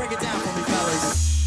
Break it down for me, fellas.